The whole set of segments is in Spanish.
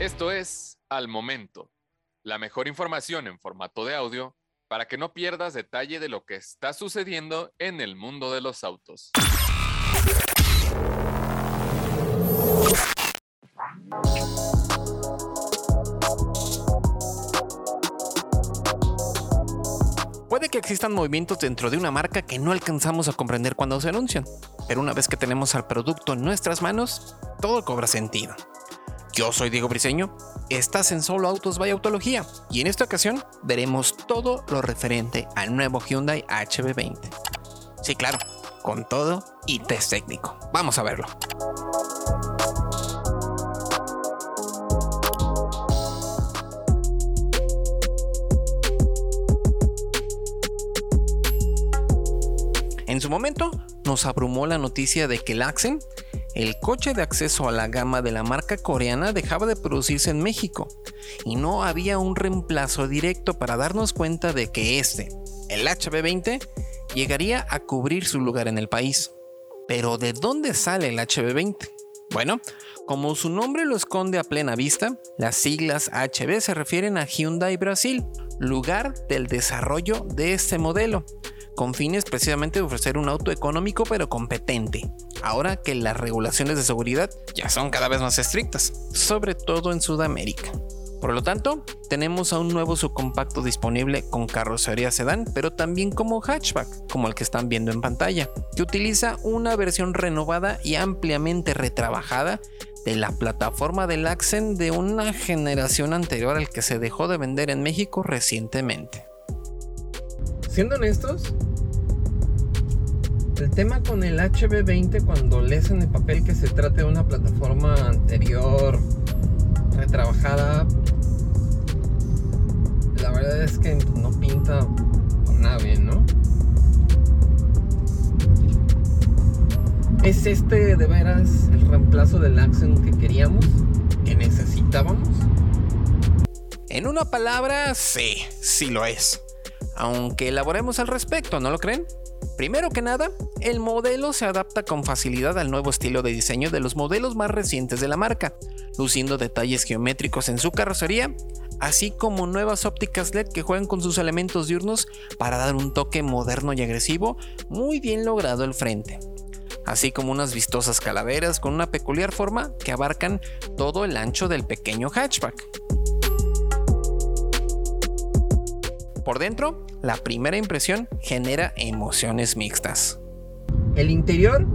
Esto es Al Momento, la mejor información en formato de audio para que no pierdas detalle de lo que está sucediendo en el mundo de los autos. Puede que existan movimientos dentro de una marca que no alcanzamos a comprender cuando se anuncian, pero una vez que tenemos al producto en nuestras manos, todo cobra sentido. Yo soy Diego Briseño, estás en Solo Autos by Autología y en esta ocasión veremos todo lo referente al nuevo Hyundai HB20. Sí, claro, con todo y test técnico. Vamos a verlo. En su momento, nos abrumó la noticia de que el Accent, el coche de acceso a la gama de la marca coreana, dejaba de producirse en México y no había un reemplazo directo para darnos cuenta de que este, el HB20, llegaría a cubrir su lugar en el país. Pero ¿de dónde sale el HB20? Bueno, como su nombre lo esconde a plena vista, las siglas HB se refieren a Hyundai Brasil, lugar del desarrollo de este modelo con fines precisamente de ofrecer un auto económico pero competente, ahora que las regulaciones de seguridad ya son cada vez más estrictas, sobre todo en Sudamérica. Por lo tanto, tenemos a un nuevo subcompacto disponible con carrocería sedán, pero también como hatchback, como el que están viendo en pantalla, que utiliza una versión renovada y ampliamente retrabajada de la plataforma del Accent de una generación anterior al que se dejó de vender en México recientemente. Siendo honestos, el tema con el HB20 cuando lees en el papel que se trata de una plataforma anterior retrabajada, la verdad es que no pinta nada bien, ¿no? ¿Es este de veras el reemplazo del Accent que queríamos? ¿Que necesitábamos? En una palabra, sí, sí lo es. Aunque elaboremos al respecto, ¿no lo creen? Primero que nada, el modelo se adapta con facilidad al nuevo estilo de diseño de los modelos más recientes de la marca, luciendo detalles geométricos en su carrocería, así como nuevas ópticas LED que juegan con sus elementos diurnos para dar un toque moderno y agresivo muy bien logrado al frente, así como unas vistosas calaveras con una peculiar forma que abarcan todo el ancho del pequeño hatchback. Por dentro, la primera impresión genera emociones mixtas. El interior,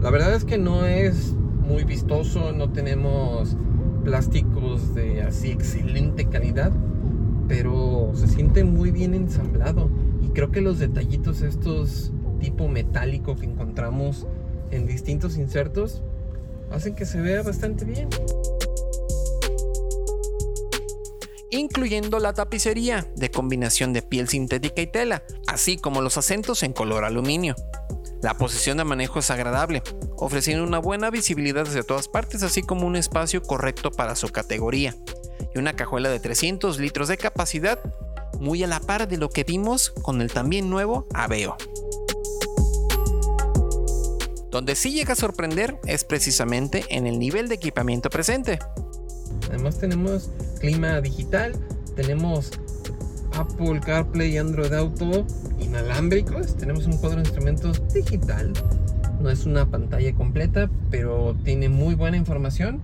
la verdad es que no es muy vistoso, no tenemos plásticos de así excelente calidad, pero se siente muy bien ensamblado y creo que los detallitos estos tipo metálico que encontramos en distintos insertos hacen que se vea bastante bien incluyendo la tapicería de combinación de piel sintética y tela, así como los acentos en color aluminio. La posición de manejo es agradable, ofreciendo una buena visibilidad desde todas partes, así como un espacio correcto para su categoría, y una cajuela de 300 litros de capacidad, muy a la par de lo que vimos con el también nuevo Aveo. Donde sí llega a sorprender es precisamente en el nivel de equipamiento presente. Además tenemos clima digital, tenemos Apple CarPlay y Android Auto inalámbricos, tenemos un cuadro de instrumentos digital. No es una pantalla completa, pero tiene muy buena información.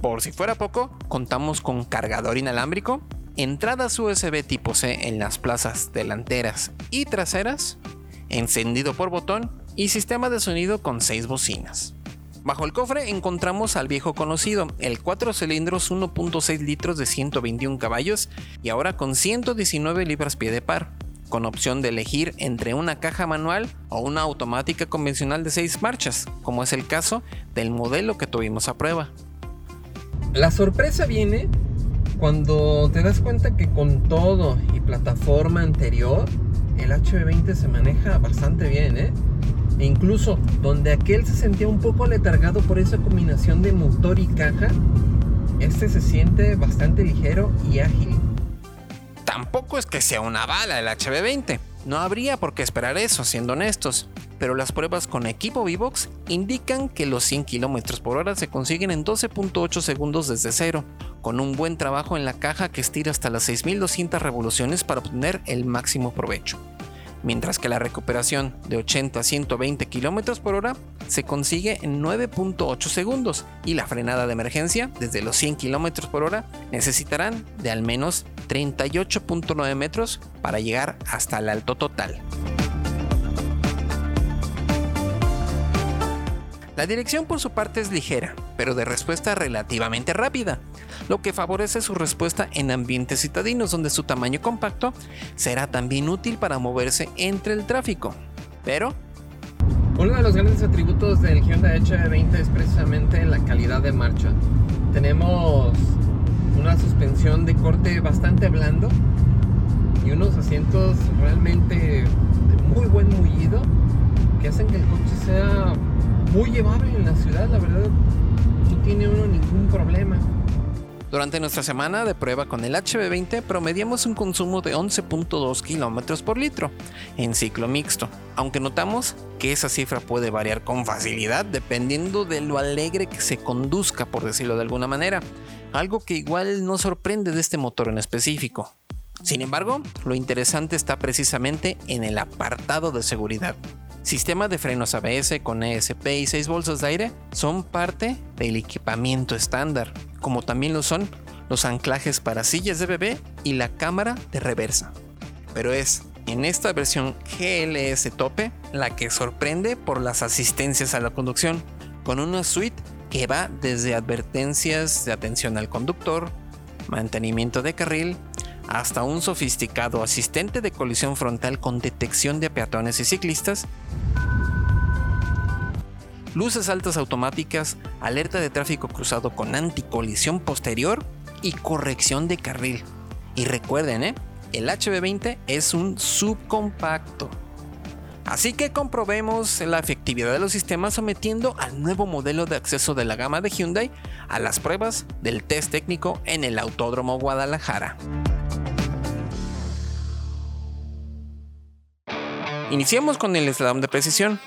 Por si fuera poco, contamos con cargador inalámbrico, entradas USB tipo C en las plazas delanteras y traseras, encendido por botón y sistema de sonido con 6 bocinas. Bajo el cofre encontramos al viejo conocido, el 4 cilindros 1.6 litros de 121 caballos y ahora con 119 libras pie de par, con opción de elegir entre una caja manual o una automática convencional de 6 marchas, como es el caso del modelo que tuvimos a prueba. La sorpresa viene cuando te das cuenta que con todo y plataforma anterior, el HB20 se maneja bastante bien, ¿eh? E incluso donde aquel se sentía un poco letargado por esa combinación de motor y caja, este se siente bastante ligero y ágil. Tampoco es que sea una bala el HB20, No habría por qué esperar eso, siendo honestos, pero las pruebas con equipo Vivox indican que los 100 km por hora se consiguen en 12.8 segundos desde cero, con un buen trabajo en la caja que estira hasta las 6200 revoluciones para obtener el máximo provecho mientras que la recuperación de 80 a 120 km por hora se consigue en 9.8 segundos y la frenada de emergencia desde los 100 km por hora necesitarán de al menos 38.9 metros para llegar hasta el alto total. La dirección por su parte es ligera, pero de respuesta relativamente rápida, lo que favorece su respuesta en ambientes citadinos donde su tamaño compacto será también útil para moverse entre el tráfico. Pero... Uno de los grandes atributos del Hyundai HB20 es precisamente la calidad de marcha. Tenemos una suspensión de corte bastante blando y unos asientos realmente de muy buen mullido que hacen que el coche sea muy llevable en la ciudad, la verdad. No tiene uno ningún problema. Durante nuestra semana de prueba con el HB20 promediamos un consumo de 11.2 km por litro en ciclo mixto, aunque notamos que esa cifra puede variar con facilidad dependiendo de lo alegre que se conduzca, por decirlo de alguna manera, algo que igual no sorprende de este motor en específico. Sin embargo, lo interesante está precisamente en el apartado de seguridad. Sistema de frenos ABS con ESP y 6 bolsas de aire son parte del equipamiento estándar, como también lo son los anclajes para sillas de bebé y la cámara de reversa. Pero es en esta versión GLS tope la que sorprende por las asistencias a la conducción, con una suite que va desde advertencias de atención al conductor, mantenimiento de carril, hasta un sofisticado asistente de colisión frontal con detección de peatones y ciclistas, luces altas automáticas, alerta de tráfico cruzado con anticolisión posterior y corrección de carril. Y recuerden, ¿eh? el HB20 es un subcompacto. Así que comprobemos la efectividad de los sistemas sometiendo al nuevo modelo de acceso de la gama de Hyundai a las pruebas del test técnico en el Autódromo Guadalajara. Iniciemos con el slalom de precisión.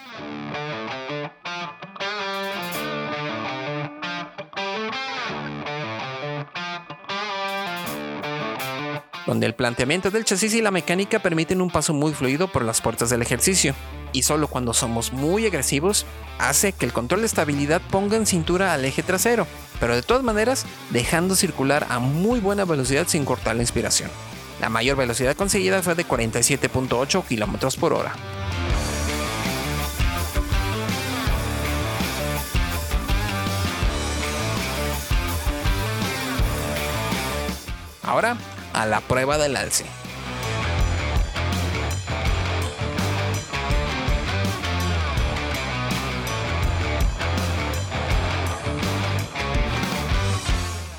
donde el planteamiento del chasis y la mecánica permiten un paso muy fluido por las puertas del ejercicio, y solo cuando somos muy agresivos hace que el control de estabilidad ponga en cintura al eje trasero, pero de todas maneras dejando circular a muy buena velocidad sin cortar la inspiración. La mayor velocidad conseguida fue de 47.8 km por hora. Ahora, a la prueba del alce.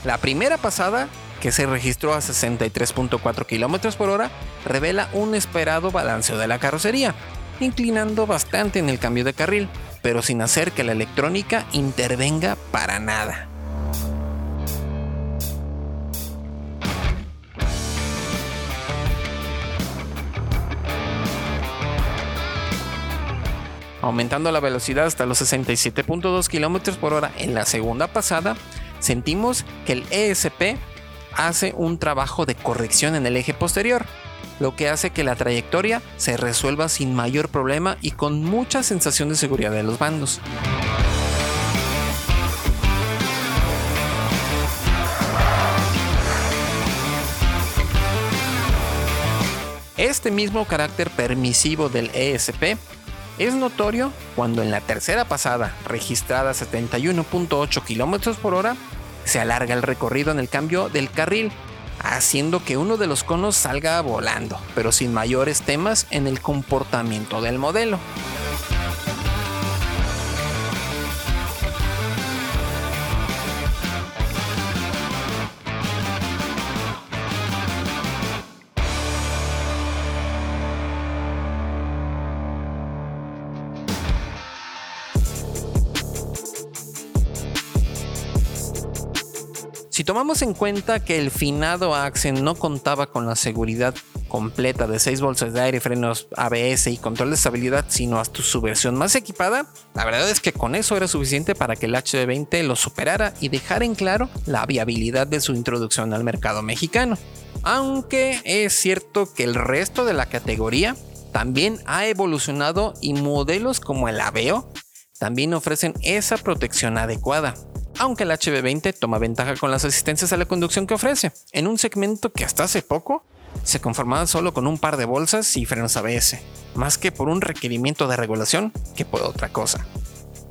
La primera pasada que se registró a 63.4 km por hora, revela un esperado balanceo de la carrocería, inclinando bastante en el cambio de carril, pero sin hacer que la electrónica intervenga para nada. Aumentando la velocidad hasta los 67.2 km por hora en la segunda pasada, sentimos que el ESP hace un trabajo de corrección en el eje posterior, lo que hace que la trayectoria se resuelva sin mayor problema y con mucha sensación de seguridad de los bandos. Este mismo carácter permisivo del ESP es notorio cuando en la tercera pasada, registrada a 71.8 km por hora, se alarga el recorrido en el cambio del carril, haciendo que uno de los conos salga volando, pero sin mayores temas en el comportamiento del modelo. Si tomamos en cuenta que el finado Axen no contaba con la seguridad completa de 6 bolsas de aire, frenos ABS y control de estabilidad, sino hasta su versión más equipada, la verdad es que con eso era suficiente para que el HD20 lo superara y dejara en claro la viabilidad de su introducción al mercado mexicano. Aunque es cierto que el resto de la categoría también ha evolucionado y modelos como el Aveo también ofrecen esa protección adecuada aunque el HB20 toma ventaja con las asistencias a la conducción que ofrece, en un segmento que hasta hace poco se conformaba solo con un par de bolsas y frenos ABS, más que por un requerimiento de regulación que por otra cosa.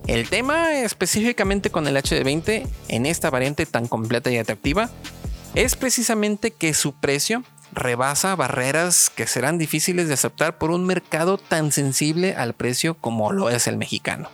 El tema específicamente con el HD20 en esta variante tan completa y atractiva es precisamente que su precio rebasa barreras que serán difíciles de aceptar por un mercado tan sensible al precio como lo es el mexicano.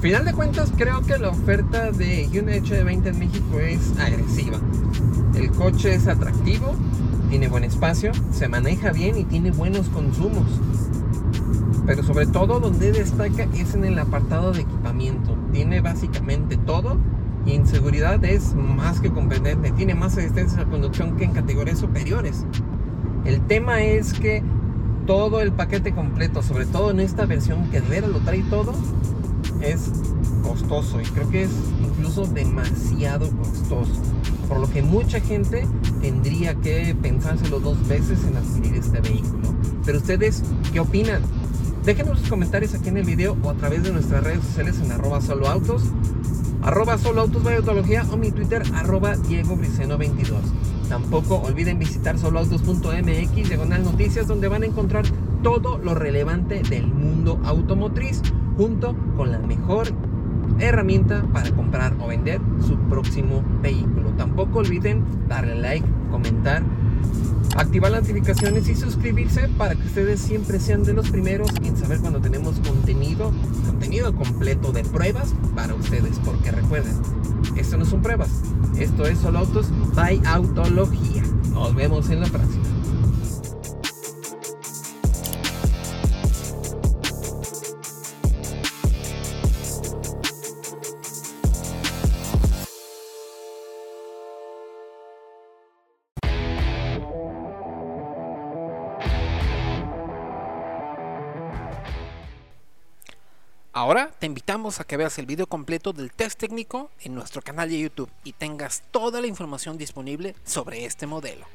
Final de cuentas, creo que la oferta de Hyundai HD20 en México es agresiva. El coche es atractivo, tiene buen espacio, se maneja bien y tiene buenos consumos. Pero sobre todo donde destaca es en el apartado de equipamiento. Tiene básicamente todo y en seguridad es más que competente. Tiene más asistencia a conducción que en categorías superiores. El tema es que todo el paquete completo, sobre todo en esta versión que de lo trae todo, es costoso y creo que es incluso demasiado costoso. Por lo que mucha gente tendría que pensárselo dos veces en adquirir este vehículo. Pero ustedes, ¿qué opinan? Déjenos sus comentarios aquí en el video o a través de nuestras redes sociales en arroba soloautos, arroba soloautos o mi Twitter arroba Diego 22. Tampoco olviden visitar soloautos.mx diagonal noticias donde van a encontrar todo lo relevante del mundo automotriz junto con la mejor herramienta para comprar o vender su próximo vehículo. Tampoco olviden darle like, comentar, activar las notificaciones y suscribirse para que ustedes siempre sean de los primeros en saber cuando tenemos contenido, contenido completo de pruebas para ustedes. Porque recuerden, esto no son pruebas, esto es solo autos by autología. Nos vemos en la próxima. Ahora te invitamos a que veas el video completo del test técnico en nuestro canal de YouTube y tengas toda la información disponible sobre este modelo.